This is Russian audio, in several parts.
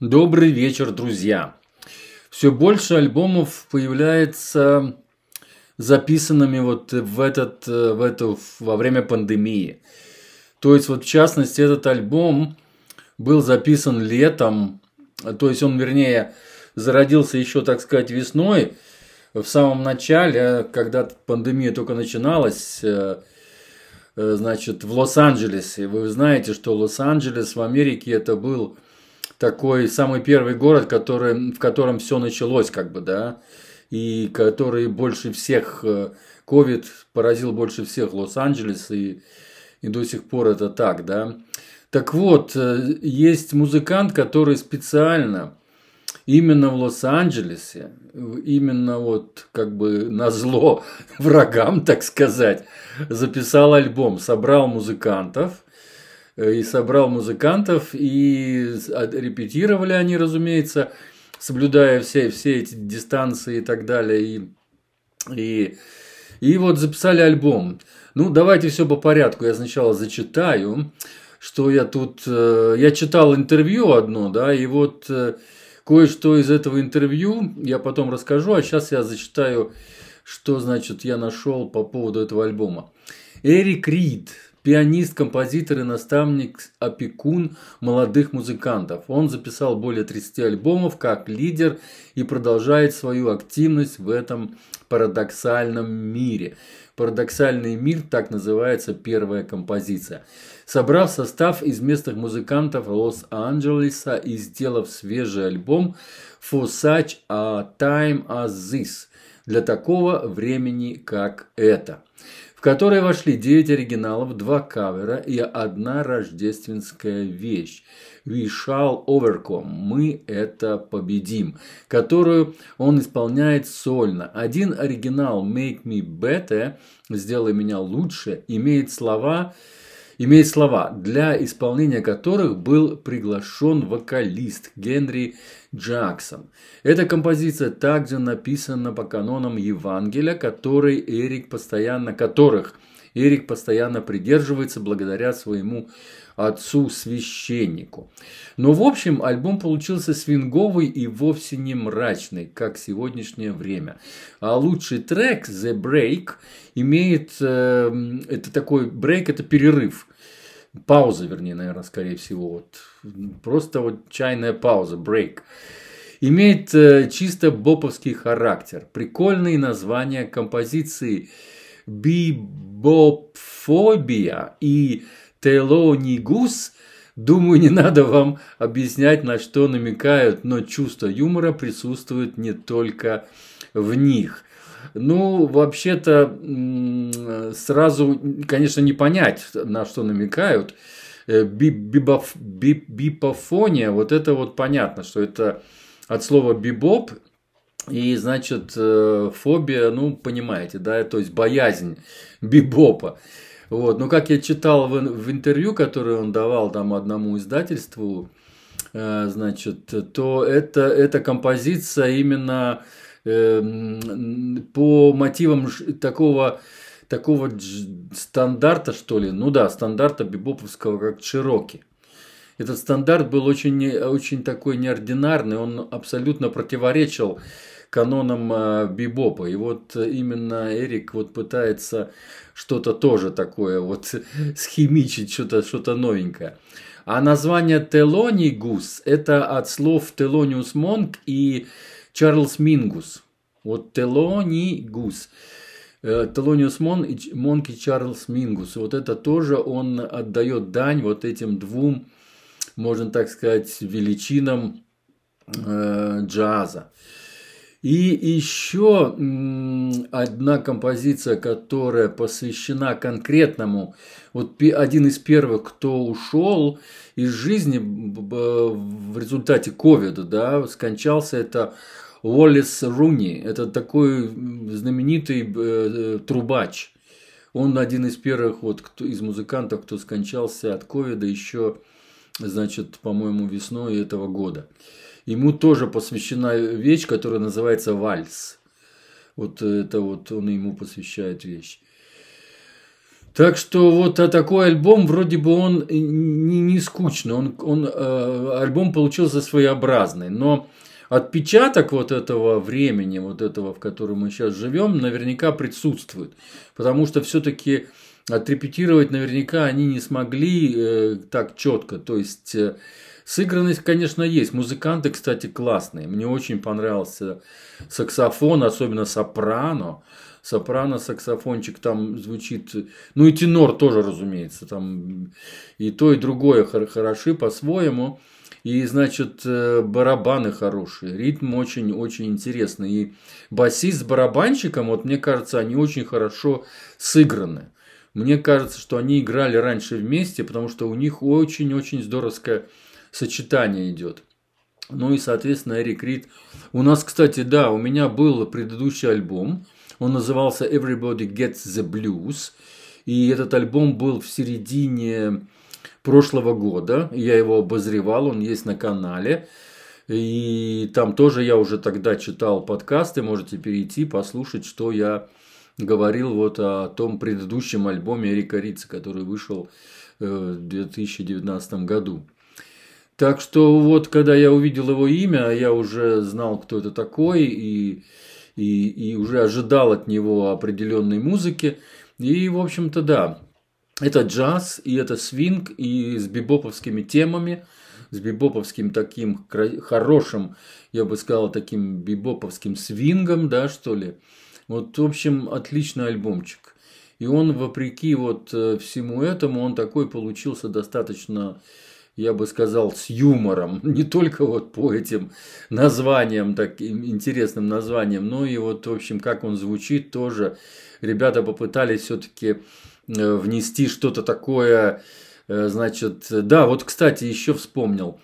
Добрый вечер, друзья! Все больше альбомов появляется записанными вот в этот, в эту, во время пандемии. То есть, вот в частности, этот альбом был записан летом, то есть он, вернее, зародился еще, так сказать, весной, в самом начале, когда пандемия только начиналась, э, э, значит, в Лос-Анджелесе. Вы знаете, что Лос-Анджелес в Америке это был такой самый первый город, который, в котором все началось, как бы, да, и который больше всех, ковид э, поразил больше всех Лос-Анджелес, и, и до сих пор это так, да. Так вот, есть музыкант, который специально именно в Лос-Анджелесе, именно вот как бы на зло врагам, так сказать, записал альбом, собрал музыкантов, э, и собрал музыкантов, и репетировали они, разумеется, соблюдая все, все эти дистанции и так далее, и, и, и вот записали альбом. Ну, давайте все по порядку. Я сначала зачитаю, что я тут... Э, я читал интервью одно, да, и вот э, Кое-что из этого интервью я потом расскажу, а сейчас я зачитаю, что, значит, я нашел по поводу этого альбома. Эрик Рид, пианист, композитор и наставник, опекун молодых музыкантов. Он записал более 30 альбомов как лидер и продолжает свою активность в этом парадоксальном мире. Парадоксальный мир, так называется первая композиция собрав состав из местных музыкантов Лос-Анджелеса и сделав свежий альбом For Such a Time as This для такого времени, как это, который вошли 9 оригиналов, 2 кавера и одна рождественская вещь. We shall overcome. Мы это победим. Которую он исполняет сольно. Один оригинал Make Me Better, сделай меня лучше, имеет слова имеет слова, для исполнения которых был приглашен вокалист Генри Джексон. Эта композиция также написана по канонам Евангелия, который Эрик постоянно, которых Эрик постоянно придерживается благодаря своему отцу-священнику. Но в общем альбом получился свинговый и вовсе не мрачный, как сегодняшнее время. А лучший трек The Break имеет, э, это такой брейк, это перерыв. Пауза, вернее, наверное, скорее всего. Вот. Просто вот чайная пауза, брейк. Имеет э, чисто боповский характер. Прикольные названия композиции «Бибопфобия» и «Телонигус» Думаю, не надо вам объяснять, на что намекают, но чувство юмора присутствует не только в них. Ну, вообще-то, сразу, конечно, не понять, на что намекают. Э, бибоф, бипофония, вот это вот понятно, что это от слова бибоп, и, значит, э, фобия, ну, понимаете, да, то есть боязнь бибопа. Вот. Но как я читал в, в интервью, которое он давал там одному издательству, э, значит, то это, эта композиция именно Эм, по мотивам такого такого стандарта, что ли, ну да, стандарта бибоповского, как Чироки. Этот стандарт был очень, очень такой неординарный, он абсолютно противоречил канонам э, бибопа. И вот именно Эрик вот пытается что-то тоже такое вот схимичить, что-то что новенькое. А название Телоний Гус – это от слов Телониус Монк и Чарльз Мингус. Вот Телони Гус. Э, Телониус Мон и Чарльз Мингус. Вот это тоже он отдает дань вот этим двум, можно так сказать, величинам э, джаза. И еще одна композиция, которая посвящена конкретному, вот один из первых, кто ушел из жизни в результате ковида, да, скончался, это Уоллес Руни. Это такой знаменитый э, трубач. Он один из первых вот кто, из музыкантов, кто скончался от ковида еще, значит, по-моему, весной этого года. Ему тоже посвящена вещь, которая называется вальс. Вот это вот он ему посвящает вещь. Так что вот а такой альбом, вроде бы он не, не скучный, он, он, э, альбом получился своеобразный, но отпечаток вот этого времени, вот этого, в котором мы сейчас живем, наверняка присутствует. Потому что все-таки отрепетировать наверняка они не смогли э, так четко. То есть э, сыгранность, конечно, есть. Музыканты, кстати, классные. Мне очень понравился саксофон, особенно сопрано. Сопрано, саксофончик там звучит. Ну и тенор тоже, разумеется. Там и то, и другое хороши по-своему. И, значит, э, барабаны хорошие, ритм очень-очень интересный. И басист с барабанщиком, вот мне кажется, они очень хорошо сыграны. Мне кажется, что они играли раньше вместе, потому что у них очень-очень здоровское сочетание идет. Ну и, соответственно, Эрик Рид. У нас, кстати, да, у меня был предыдущий альбом. Он назывался Everybody Gets the Blues. И этот альбом был в середине прошлого года. Я его обозревал, он есть на канале. И там тоже я уже тогда читал подкасты, можете перейти, послушать, что я говорил вот о том предыдущем альбоме Эрика Рица, который вышел э, в 2019 году. Так что вот, когда я увидел его имя, я уже знал, кто это такой, и, и, и уже ожидал от него определенной музыки. И, в общем-то, да, это джаз, и это свинг, и с бибоповскими темами, с бибоповским таким хорошим, я бы сказал, таким бибоповским свингом, да, что ли. Вот, в общем, отличный альбомчик. И он, вопреки вот э, всему этому, он такой получился достаточно, я бы сказал, с юмором. Не только вот по этим названиям, таким интересным названиям, но и вот, в общем, как он звучит тоже. Ребята попытались все-таки Э, внести что-то такое, э, значит, да, вот, кстати, еще вспомнил,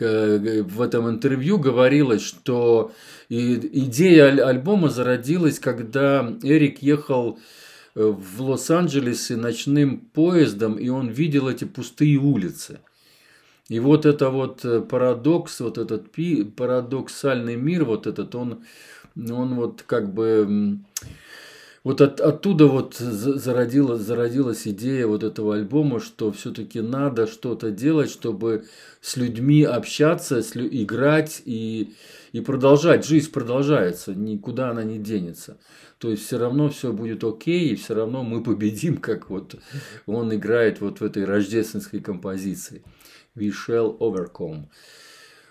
в этом интервью говорилось, что идея альбома зародилась, когда Эрик ехал э, в Лос-Анджелес ночным поездом, и он видел эти пустые улицы. И вот это вот парадокс, вот этот парадоксальный мир, вот этот, он, он вот как бы вот от, оттуда вот зародилась, зародилась идея вот этого альбома, что все-таки надо что-то делать, чтобы с людьми общаться, с, играть и, и продолжать. Жизнь продолжается, никуда она не денется. То есть все равно все будет окей, и все равно мы победим, как вот он играет вот в этой рождественской композиции. We shall overcome.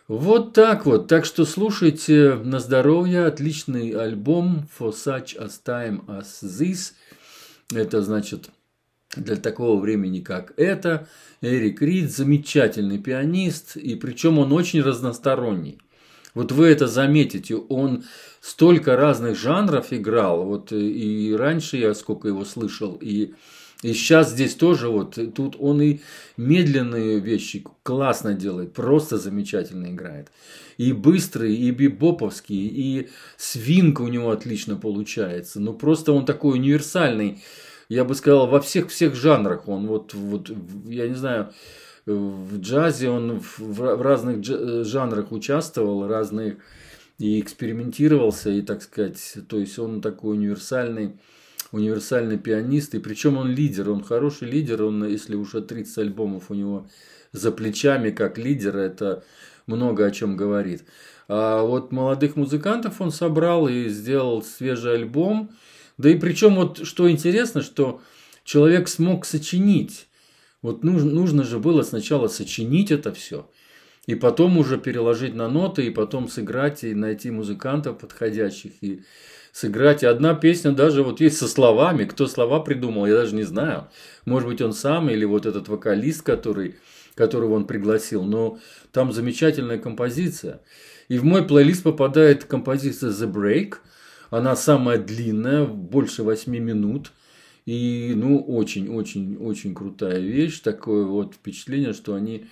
Вот так вот. Так что слушайте на здоровье. Отличный альбом For Such a Time as This. Это значит для такого времени, как это. Эрик Рид замечательный пианист, и причем он очень разносторонний. Вот вы это заметите, он столько разных жанров играл, вот и раньше я сколько его слышал, и и сейчас здесь тоже вот, тут он и медленные вещи классно делает, просто замечательно играет. И быстрый, и бибоповский, и свинг у него отлично получается. Ну, просто он такой универсальный, я бы сказал, во всех-всех жанрах. Он вот, вот, я не знаю, в джазе он в, в разных жанрах участвовал, разных и экспериментировался, и, так сказать, то есть он такой универсальный универсальный пианист, и причем он лидер, он хороший лидер, он, если уже 30 альбомов у него за плечами как лидер, это много о чем говорит. А вот молодых музыкантов он собрал и сделал свежий альбом. Да и причем вот что интересно, что человек смог сочинить. Вот нужно, нужно же было сначала сочинить это все, и потом уже переложить на ноты, и потом сыграть, и найти музыкантов подходящих. И сыграть. И одна песня даже вот есть со словами. Кто слова придумал, я даже не знаю. Может быть, он сам или вот этот вокалист, который, которого он пригласил. Но там замечательная композиция. И в мой плейлист попадает композиция The Break. Она самая длинная, больше 8 минут. И, ну, очень-очень-очень крутая вещь. Такое вот впечатление, что они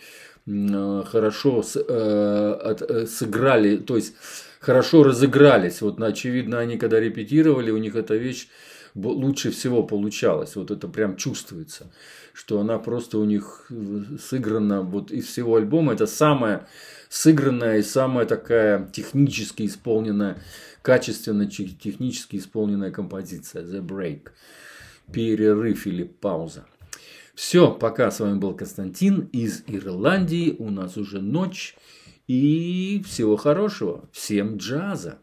э, хорошо э, э, сыграли. То есть, хорошо разыгрались. Вот, очевидно, они когда репетировали, у них эта вещь лучше всего получалась. Вот это прям чувствуется, что она просто у них э, сыграна вот из всего альбома. Это самая сыгранная и самая такая технически исполненная, качественно технически исполненная композиция The Break. перерыв или пауза. Все, пока. С вами был Константин из Ирландии. У нас уже ночь. И всего хорошего. Всем джаза.